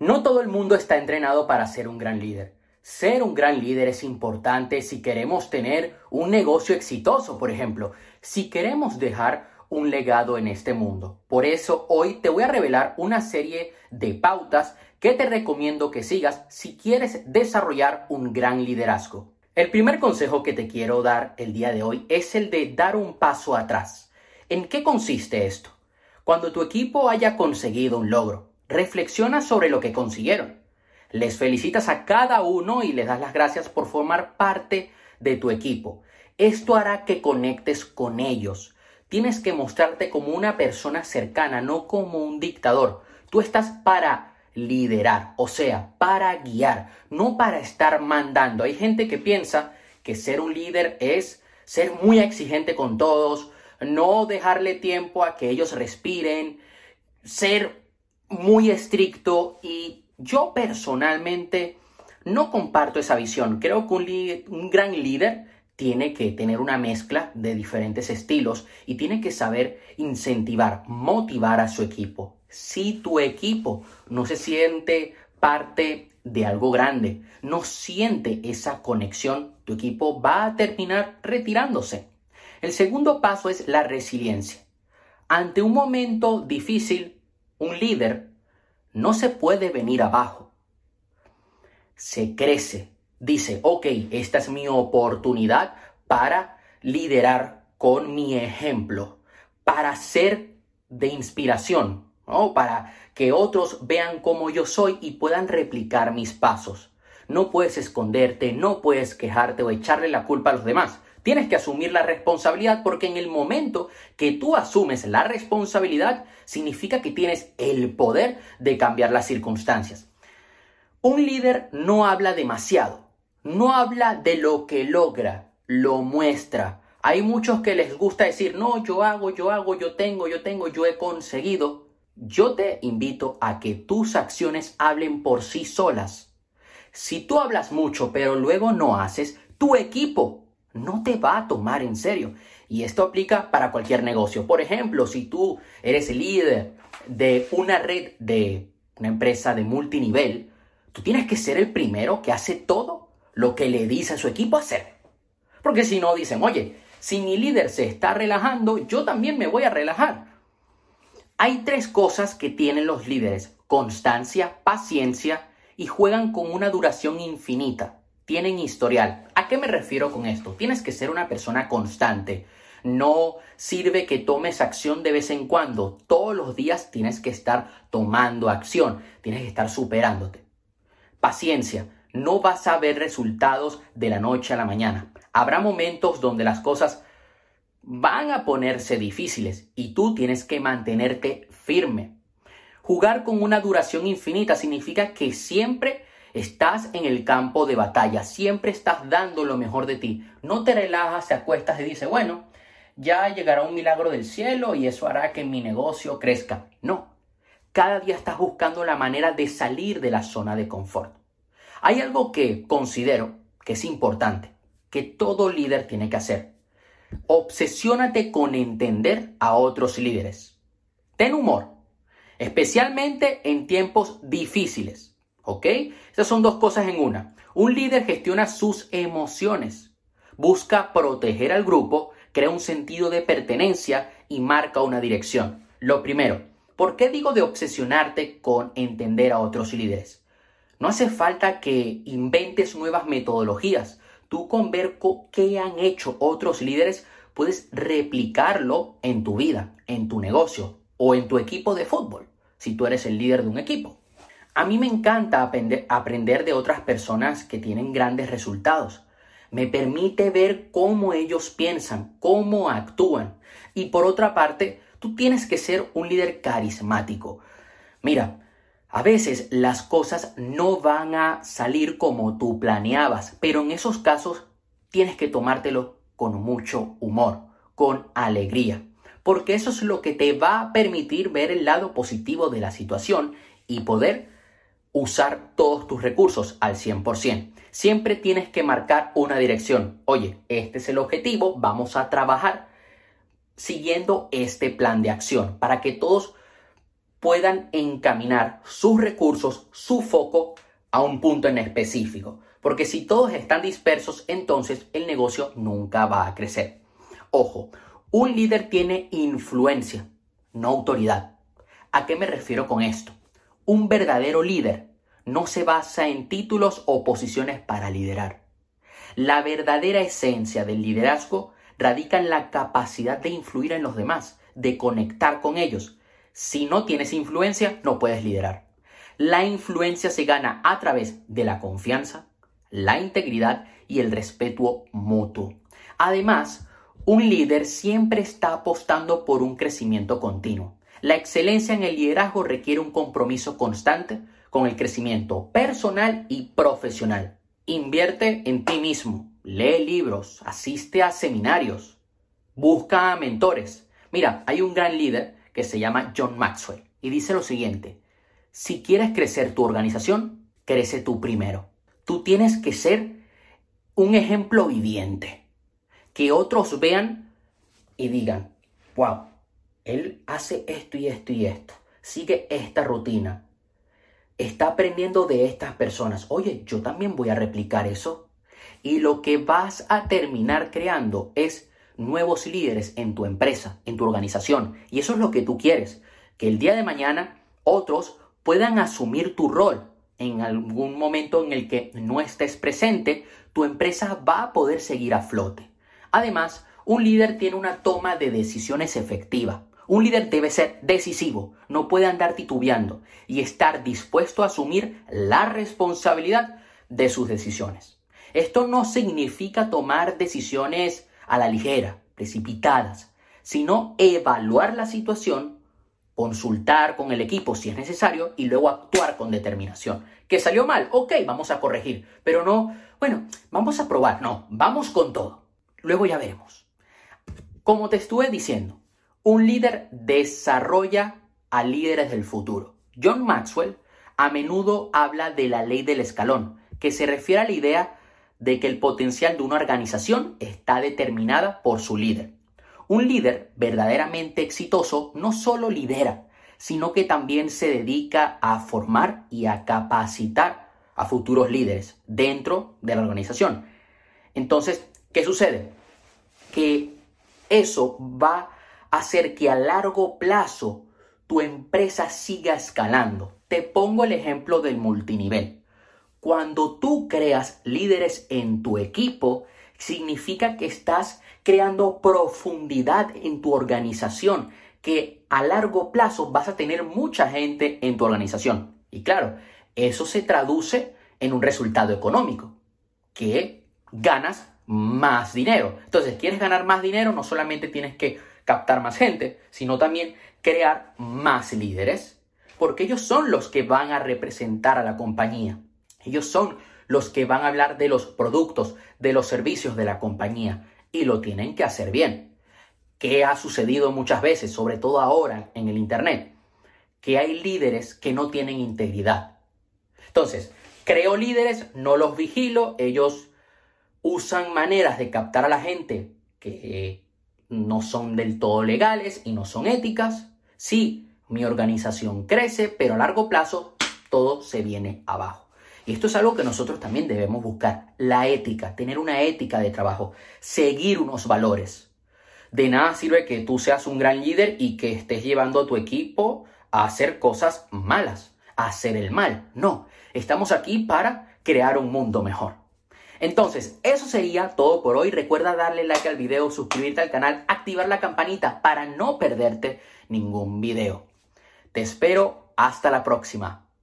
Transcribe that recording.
No todo el mundo está entrenado para ser un gran líder. Ser un gran líder es importante si queremos tener un negocio exitoso, por ejemplo, si queremos dejar un legado en este mundo. Por eso hoy te voy a revelar una serie de pautas que te recomiendo que sigas si quieres desarrollar un gran liderazgo. El primer consejo que te quiero dar el día de hoy es el de dar un paso atrás. ¿En qué consiste esto? Cuando tu equipo haya conseguido un logro, reflexiona sobre lo que consiguieron. Les felicitas a cada uno y les das las gracias por formar parte de tu equipo. Esto hará que conectes con ellos. Tienes que mostrarte como una persona cercana, no como un dictador. Tú estás para liderar, o sea, para guiar, no para estar mandando. Hay gente que piensa que ser un líder es ser muy exigente con todos, no dejarle tiempo a que ellos respiren, ser muy estricto y yo personalmente no comparto esa visión. Creo que un, gran líder tiene que tener una mezcla de diferentes estilos y tiene que saber incentivar, motivar a su equipo. Si tu equipo no se siente parte de algo grande, no siente esa conexión, tu equipo va a terminar retirándose. El segundo paso es la resiliencia. Ante un momento difícil, un líder no se puede venir abajo. Se crece. Dice, ok, esta es mi oportunidad para liderar con mi ejemplo, para ser de inspiración, ¿no? para que otros vean cómo yo soy y puedan replicar mis pasos. No puedes esconderte, no puedes quejarte o echarle la culpa a los demás. Tienes que asumir la responsabilidad porque en el momento que tú asumes la responsabilidad, significa que tienes el poder de cambiar las circunstancias. Un líder no habla demasiado, no habla de lo que logra, lo muestra. Hay muchos que les gusta decir, no, yo hago, yo hago, yo tengo, yo tengo, yo he conseguido. Yo te invito a que tus acciones hablen por sí solas. Si tú hablas mucho pero luego no haces, tu equipo no te va a tomar en serio. Y esto aplica para cualquier negocio. Por ejemplo, si tú eres líder de una red de una empresa de multinivel, tú tienes que ser el primero que hace todo lo que le dice a su equipo hacer. Porque si no, dicen, oye, si mi líder se está relajando, yo también me voy a relajar. Hay tres cosas que tienen los líderes. Constancia, paciencia y juegan con una duración infinita tienen historial. ¿A qué me refiero con esto? Tienes que ser una persona constante. No sirve que tomes acción de vez en cuando. Todos los días tienes que estar tomando acción. Tienes que estar superándote. Paciencia. No vas a ver resultados de la noche a la mañana. Habrá momentos donde las cosas van a ponerse difíciles y tú tienes que mantenerte firme. Jugar con una duración infinita significa que siempre Estás en el campo de batalla, siempre estás dando lo mejor de ti. No te relajas, te acuestas y dices, bueno, ya llegará un milagro del cielo y eso hará que mi negocio crezca. No, cada día estás buscando la manera de salir de la zona de confort. Hay algo que considero que es importante, que todo líder tiene que hacer. Obsesiónate con entender a otros líderes. Ten humor, especialmente en tiempos difíciles. ¿Ok? Esas son dos cosas en una. Un líder gestiona sus emociones, busca proteger al grupo, crea un sentido de pertenencia y marca una dirección. Lo primero, ¿por qué digo de obsesionarte con entender a otros líderes? No hace falta que inventes nuevas metodologías. Tú con ver qué han hecho otros líderes puedes replicarlo en tu vida, en tu negocio o en tu equipo de fútbol, si tú eres el líder de un equipo. A mí me encanta aprender, de otras personas que tienen grandes resultados. Me permite ver cómo ellos piensan, cómo actúan. Y por otra parte, tú tienes que ser un líder carismático. Mira, a veces las cosas no van a salir como tú planeabas, pero en esos casos tienes que tomártelo con mucho humor, con alegría, porque eso es lo que te va a permitir ver el lado positivo de la situación y poder usar todos tus recursos al 100%. Siempre tienes que marcar una dirección. Oye, este es el objetivo, vamos a trabajar siguiendo este plan de acción para que todos puedan encaminar sus recursos, su foco a un punto en específico. Porque si todos están dispersos, entonces el negocio nunca va a crecer. Ojo, un líder tiene influencia, no autoridad. ¿A qué me refiero con esto? Un verdadero líder no se basa en títulos o posiciones para liderar. La verdadera esencia del liderazgo radica en la capacidad de influir en los demás, de conectar con ellos. Si no tienes influencia, no puedes liderar. La influencia se gana a través de la confianza, la integridad y el respeto mutuo. Además, un líder siempre está apostando por un crecimiento continuo. La excelencia en el liderazgo requiere un compromiso constante con el crecimiento personal y profesional. Invierte en ti mismo, lee libros, asiste a seminarios, busca mentores. Mira, hay un gran líder que se llama John Maxwell y dice lo siguiente, si quieres crecer tu organización, crece tú primero. Tú tienes que ser un ejemplo viviente, que otros vean y digan, wow, él hace esto y esto y esto, sigue esta rutina, está aprendiendo de estas personas. Oye, yo también voy a replicar eso. Y lo que vas a terminar creando es nuevos líderes en tu empresa, en tu organización. Y eso es lo que tú quieres, que el día de mañana otros puedan asumir tu rol. En algún momento en el que no estés presente, tu empresa va a poder seguir a flote. Además, un líder tiene una toma de decisiones efectiva. Un líder debe ser decisivo, no puede andar titubeando y estar dispuesto a asumir la responsabilidad de sus decisiones. Esto no significa tomar decisiones a la ligera, precipitadas, sino evaluar la situación, consultar con el equipo si es necesario y luego actuar con determinación. ¿Que salió mal? Ok, vamos a corregir, pero no, bueno, vamos a probar, no, vamos con todo. Luego ya veremos. Como te estuve diciendo, un líder desarrolla a líderes del futuro. John Maxwell a menudo habla de la ley del escalón, que se refiere a la idea de que el potencial de una organización está determinada por su líder. Un líder verdaderamente exitoso no solo lidera, sino que también se dedica a formar y a capacitar a futuros líderes dentro de la organización. Entonces, ¿qué sucede? Que eso va hacer que a largo plazo tu empresa siga escalando. Te pongo el ejemplo del multinivel. Cuando tú creas líderes en tu equipo, significa que estás creando profundidad en tu organización, que a largo plazo vas a tener mucha gente en tu organización. Y claro, eso se traduce en un resultado económico, que ganas más dinero. Entonces, ¿quieres ganar más dinero? No solamente tienes que captar más gente, sino también crear más líderes, porque ellos son los que van a representar a la compañía. Ellos son los que van a hablar de los productos, de los servicios de la compañía, y lo tienen que hacer bien. ¿Qué ha sucedido muchas veces, sobre todo ahora en el Internet? Que hay líderes que no tienen integridad. Entonces, creo líderes, no los vigilo, ellos usan maneras de captar a la gente que no son del todo legales y no son éticas. Sí, mi organización crece, pero a largo plazo todo se viene abajo. Y esto es algo que nosotros también debemos buscar, la ética, tener una ética de trabajo, seguir unos valores. De nada sirve que tú seas un gran líder y que estés llevando a tu equipo a hacer cosas malas, a hacer el mal. No, estamos aquí para crear un mundo mejor. Entonces, eso sería todo por hoy. Recuerda darle like al video, suscribirte al canal, activar la campanita para no perderte ningún video. Te espero hasta la próxima.